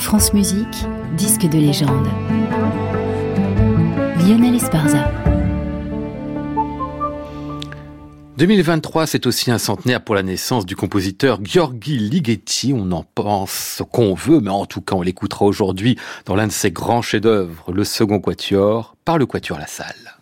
France Musique, disque de légende. Lionel Esparza. 2023, c'est aussi un centenaire pour la naissance du compositeur Gheorghi Ligeti. On en pense qu'on veut, mais en tout cas, on l'écoutera aujourd'hui dans l'un de ses grands chefs-d'œuvre, le second quatuor, par le quatuor La Salle.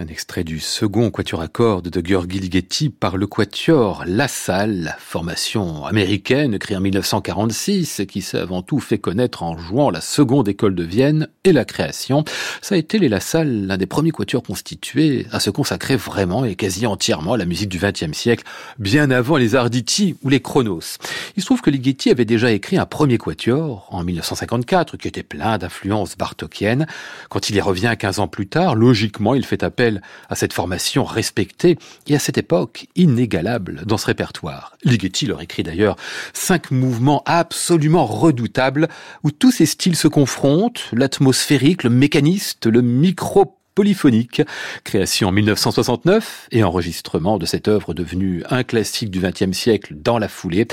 Un extrait du second quatuor à cordes de Georgi Ligeti par le quatuor La Salle, formation américaine créée en 1946 qui s'est avant tout fait connaître en jouant la seconde école de Vienne et la création. Ça a été les La Salle l'un des premiers quatuors constitués à se consacrer vraiment et quasi entièrement à la musique du XXe siècle, bien avant les Arditi ou les Chronos. Il se trouve que Ligeti avait déjà écrit un premier quatuor en 1954 qui était plein d'influences bartokiennes. Quand il y revient 15 ans plus tard, logiquement, il fait appel à cette formation respectée et à cette époque inégalable dans ce répertoire. Ligeti leur écrit d'ailleurs cinq mouvements absolument redoutables où tous ces styles se confrontent, l'atmosphérique, le mécaniste, le micro polyphonique, création en 1969 et enregistrement de cette œuvre devenue un classique du XXe siècle dans la foulée,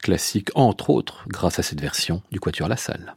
classique entre autres grâce à cette version du Quatuor La Salle.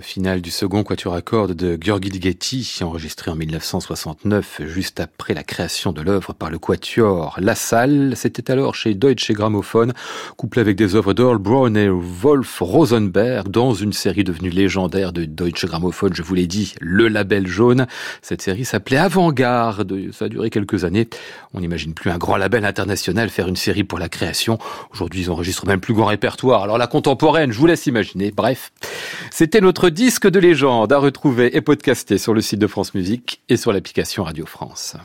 Le final du second quatuor à cordes de Gheorghi Ligeti, enregistré en 1969, juste après la création de l'œuvre par le quatuor La Salle, c'était alors chez Deutsche Grammophon, couplé avec des œuvres d'Earl Brown et Wolf Rosenberg, dans une série devenue légendaire de Deutsche Grammophon, je vous l'ai dit, le label jaune. Cette série s'appelait Avant-Garde, ça a duré quelques années. On n'imagine plus un grand label international faire une série pour la création. Aujourd'hui, ils enregistrent même plus grand répertoire. Alors la contemporaine, je vous laisse imaginer. Bref, c'était notre disque de légende à retrouver et podcaster sur le site de France Musique et sur l'application Radio France.